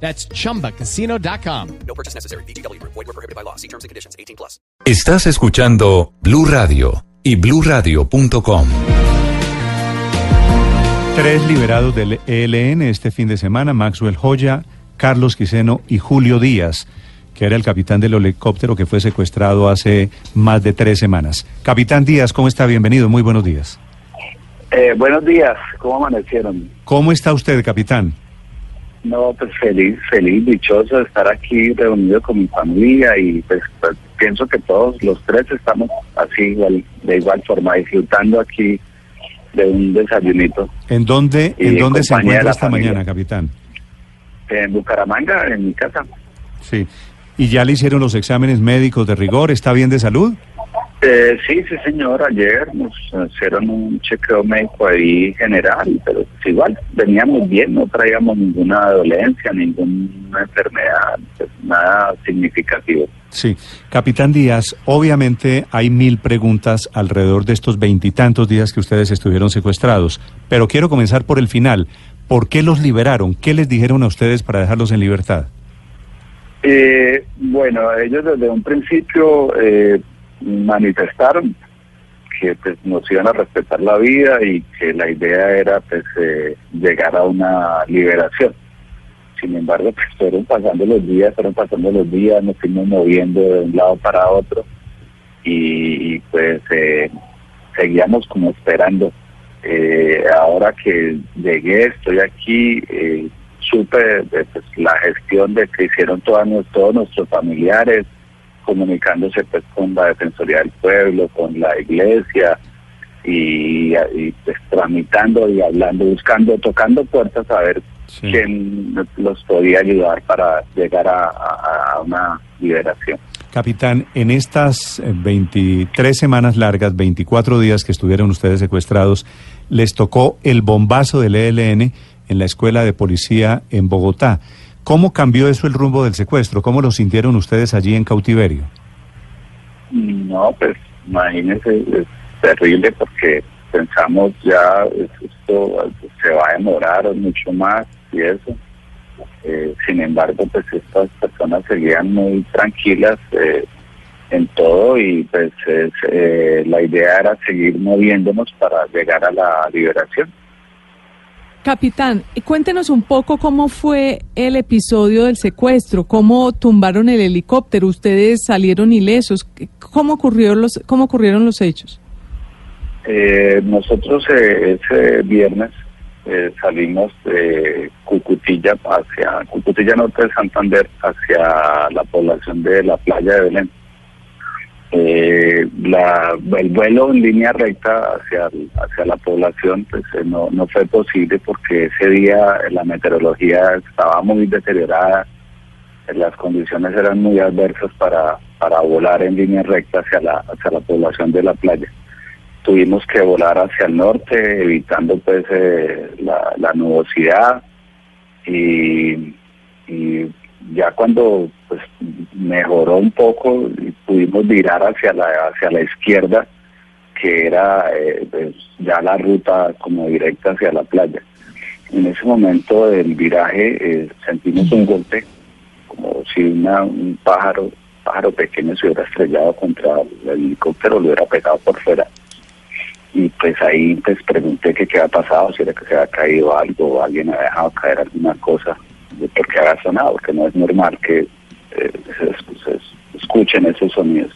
That's chumbacasino.com. No purchase necessary. BGW. Void were prohibited by law. See terms and conditions. 18 plus. Estás escuchando Blue Radio y bluradio.com. Tres liberados del ELN este fin de semana, Maxwell Joya, Carlos Quiseno y Julio Díaz, que era el capitán del helicóptero que fue secuestrado hace más de tres semanas. Capitán Díaz, ¿cómo está? Bienvenido, muy buenos días. Eh, buenos días, ¿cómo amanecieron? ¿Cómo está usted, capitán? No, pues feliz, feliz, dichoso de estar aquí reunido con mi familia y pues, pues, pienso que todos los tres estamos así igual, de igual forma disfrutando aquí de un desayunito ¿En dónde, en dónde se encuentra esta familia. mañana, capitán? en Bucaramanga, en mi casa. Sí. ¿Y ya le hicieron los exámenes médicos de rigor? ¿Está bien de salud? Eh, sí, sí señor, ayer nos hicieron un chequeo médico ahí general, pero pues, igual veníamos bien, no traíamos ninguna dolencia, ninguna enfermedad, pues, nada significativo. Sí. Capitán Díaz, obviamente hay mil preguntas alrededor de estos veintitantos días que ustedes estuvieron secuestrados, pero quiero comenzar por el final. ¿Por qué los liberaron? ¿Qué les dijeron a ustedes para dejarlos en libertad? Eh, bueno, ellos desde un principio eh, manifestaron que pues, nos iban a respetar la vida y que la idea era pues eh, llegar a una liberación. Sin embargo, pues fueron pasando los días, fueron pasando los días, nos fuimos moviendo de un lado para otro y, pues eh, seguíamos como esperando. Eh, ahora que llegué, estoy aquí, eh, supe pues, la gestión de que hicieron todas, nos- todos nuestros familiares, comunicándose pues con la Defensoría del Pueblo, con la Iglesia y, y, pues tramitando y hablando, buscando, tocando puertas a ver Sí. quién los podía ayudar para llegar a, a- a una liberación. Capitán, en estas eh, 23 semanas largas, 24 días que estuvieron ustedes secuestrados, les tocó el bombazo del ELN en la escuela de policía en Bogotá. ¿Cómo cambió eso el rumbo del secuestro? ¿Cómo lo sintieron ustedes allí en cautiverio? No, pues imagínense, es terrible porque pensamos ya es- esto se va a demorar mucho más y eso. Eh, sin embargo, pues estas personas seguían muy tranquilas eh, en todo y pues es, eh, la idea era seguir moviéndonos para llegar a la liberación. Capitán, cuéntenos un poco cómo fue el episodio del secuestro, cómo tumbaron el helicóptero, ustedes salieron ilesos, cómo ocurrieron los, cómo ocurrieron los hechos. Eh, nosotros eh, ese viernes eh, salimos de Cucutilla hacia Cucutilla Norte de Santander hacia la población de la playa de Belén. Eh, el vuelo en línea recta hacia, hacia la población pues eh, no, no fue posible porque ese día la meteorología estaba muy deteriorada, eh, las condiciones eran muy adversas para, para volar en línea recta hacia la, hacia la población de la playa. Tuvimos que volar hacia el norte, evitando pues la, la nubosidad y, y ya cuando pues mejoró un poco pudimos virar hacia la hacia la izquierda que era eh, pues, ya la ruta como directa hacia la playa. En ese momento del viraje eh, sentimos un golpe como si una, un pájaro pájaro pequeño se hubiera estrellado contra el helicóptero, lo hubiera pegado por fuera y pues ahí pues pregunté que qué había pasado, si era que se había caído algo alguien había dejado caer alguna cosa, de por qué había sonado, porque no es normal que eh, se, se escuchen esos sonidos.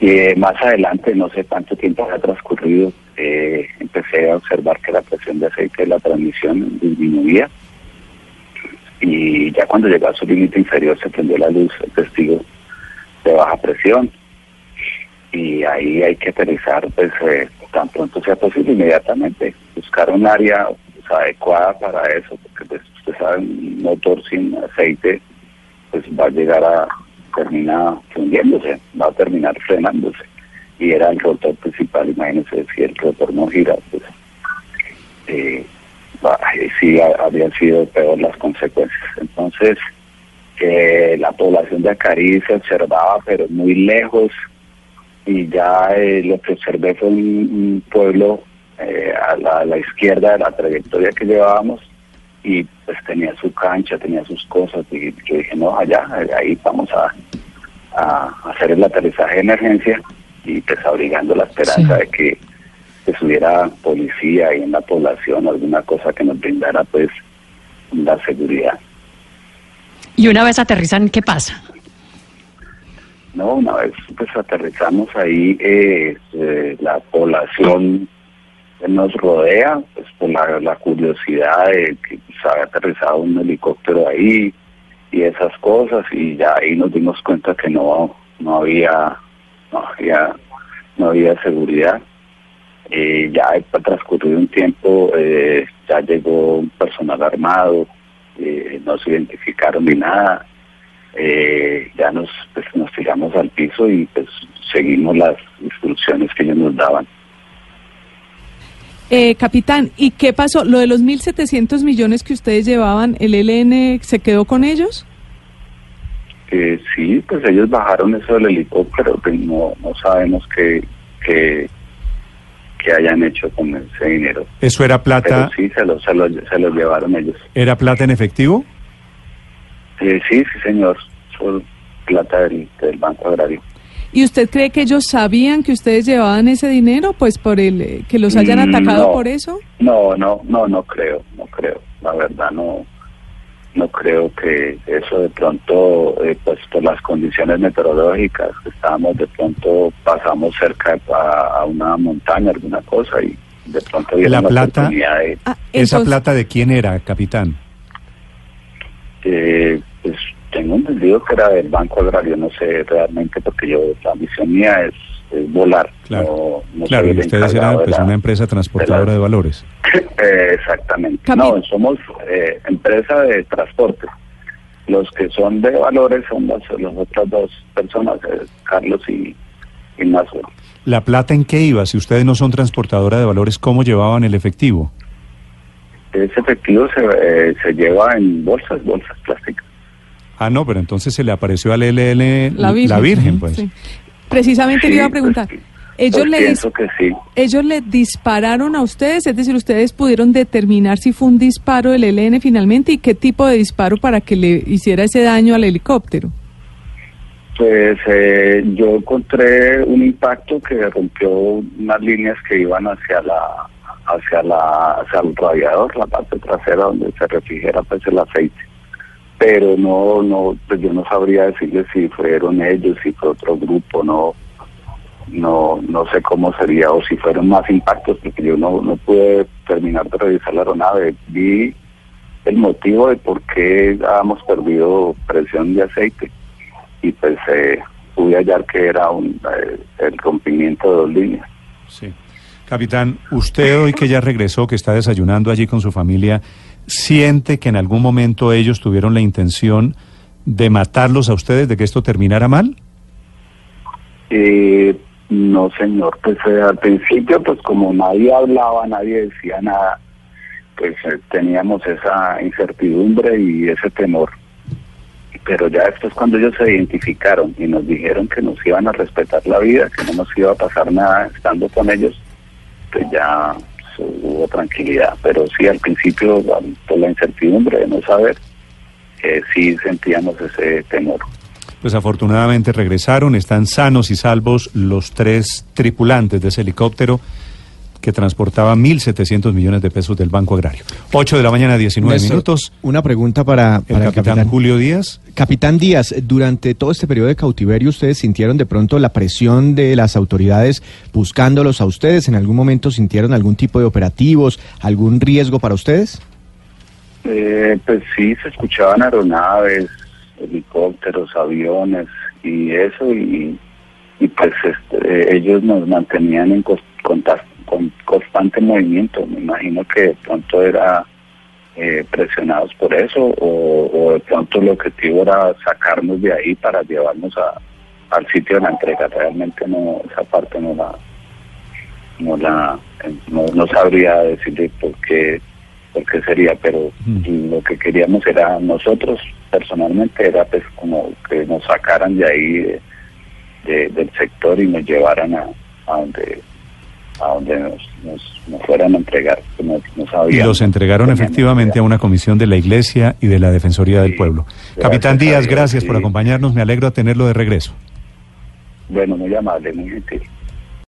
Eh, más adelante, no sé cuánto tiempo había transcurrido, eh, empecé a observar que la presión de aceite de la transmisión disminuía y ya cuando llegó a su límite inferior se prendió la luz, el testigo de baja presión y ahí hay que aterrizar pues eh, tan pronto sea posible inmediatamente buscar un área pues, adecuada para eso porque pues usted sabe un motor sin aceite pues va a llegar a, termina fundiéndose, va a terminar frenándose. Y era el rotor principal, imagínense, si el rotor no gira, pues eh, ahí sí ha- habrían sido peor las consecuencias. Entonces, eh, la población de Acari se observaba, pero muy lejos, y ya eh, lo que observé fue un, pueblo eh, a, a la izquierda de la trayectoria que llevábamos, y pues tenía su cancha, tenía sus cosas, y yo dije, no, allá, ahí vamos a, a hacer el aterrizaje de emergencia, y pues abrigando la esperanza Sí. de que pues hubiera policía ahí en la población, alguna cosa que nos brindara pues la seguridad. Y una vez aterrizan, ¿qué pasa? No, una vez pues aterrizamos ahí, eh, eh, la población nos rodea, pues por la, la curiosidad de que se había aterrizado un helicóptero ahí y esas cosas y ya ahí nos dimos cuenta que no no había no había no había seguridad. Eh, ya transcurrido un tiempo, eh, ya llegó un personal armado, eh, no se identificaron ni nada eh, ya nos pues, nos tiramos al piso y pues seguimos las instrucciones que ellos nos daban. Eh, capitán, ¿y qué pasó? Lo de los 1.700 millones que ustedes llevaban, ¿el ELN se quedó con ellos? Eh, sí, pues ellos bajaron eso del helicóptero, pues no, no sabemos qué, qué, qué hayan hecho con ese dinero. ¿Eso era Pero plata, sí, se lo, se lo, se lo llevaron ellos. era plata en efectivo? Eh, sí, sí, señor. Fue plata del, del Banco Agrario. ¿Y usted cree que ellos sabían que ustedes llevaban ese dinero? Pues por el eh, que los hayan Mm, atacado no. por eso. No, no, no, no creo, no creo. La verdad no, no creo que eso de pronto, eh, pues por las condiciones meteorológicas que estábamos, de pronto pasamos cerca a, a una montaña, alguna cosa y de pronto vieron La la, plata- oportunidad de, Ah, ¿Esa entonces- plata de quién era, capitán? eh, tengo entendido que era del Banco Agrario, no sé realmente porque yo, la misión mía es, es volar. Claro, no, no claro, soy y ustedes eran pues, la- una empresa transportadora la- de valores. Eh, exactamente. No, somos eh, empresa de transporte. Los que son de valores son las, las otras dos personas, eh, Carlos y, y Maxwell. ¿La plata en qué iba? Si ustedes no son transportadora de valores, ¿cómo llevaban el efectivo? Ese efectivo se, eh, se lleva en bolsas, bolsas plásticas. Ah, no, pero entonces se le apareció al LL La Virgen. pues. Sí. Precisamente le iba a preguntar. pues, ellos, pues le dis- que sí. ellos le dispararon a ustedes, es decir, ustedes pudieron determinar si fue un disparo del ELN finalmente y qué tipo de disparo para que le hiciera ese daño al helicóptero. Pues eh, yo encontré un impacto que rompió unas líneas que iban hacia la hacia la hacia el radiador, la parte trasera donde se refrigera pues el aceite. Pero no no pues yo no sabría decirle si fueron ellos, si fue otro grupo, no no no sé cómo sería o si fueron más impactos porque yo no no pude terminar de revisar la aeronave. Vi el motivo de por qué habíamos perdido presión de aceite y pues eh, pude hallar que era un, eh, el rompimiento de dos líneas. Sí. Capitán, usted hoy que ya regresó, que está desayunando allí con su familia, ¿siente que en algún momento ellos tuvieron la intención de matarlos a ustedes, de que esto terminara mal? Eh, no, señor, pues eh, al principio, pues como nadie hablaba, nadie decía nada, pues eh, teníamos esa incertidumbre y ese temor. Pero ya después cuando ellos se identificaron y nos dijeron que nos iban a respetar la vida, que no nos iba a pasar nada estando con ellos, pues ya hubo tranquilidad. Pero sí, al principio, por la incertidumbre de no saber, eh, sí sentíamos ese temor. Pues afortunadamente regresaron, están sanos y salvos los tres tripulantes de ese helicóptero que transportaba 1.700 millones de pesos del Banco Agrario. 8 de la mañana, 19 Néstor, minutos. Una pregunta para, El capitán, Julio Díaz. Capitán Díaz, durante todo este periodo de cautiverio, ¿ustedes sintieron de pronto la presión de las autoridades buscándolos a ustedes? ¿En algún momento sintieron algún tipo de operativos, algún riesgo para ustedes? Eh, pues sí, se escuchaban aeronaves, helicópteros, aviones y eso, y, y pues este, ellos nos mantenían en cos- conta- con constante movimiento. Me imagino que de pronto era eh, presionados por eso o, o de pronto el objetivo era sacarnos de ahí para llevarnos a, al sitio de la entrega. Realmente no esa parte no la no la no, no sabría decirle por qué por qué sería, pero lo que queríamos era nosotros personalmente era pues como que nos sacaran de ahí de- de- del sector y nos llevaran a, a donde a donde nos, nos, nos fueran a entregar, Y los entregaron efectivamente a una comisión de la Iglesia y de la Defensoría del Pueblo. Capitán a Díaz, Dios, gracias por acompañarnos. Me alegro de tenerlo de regreso. Bueno, muy amable, muy gentil.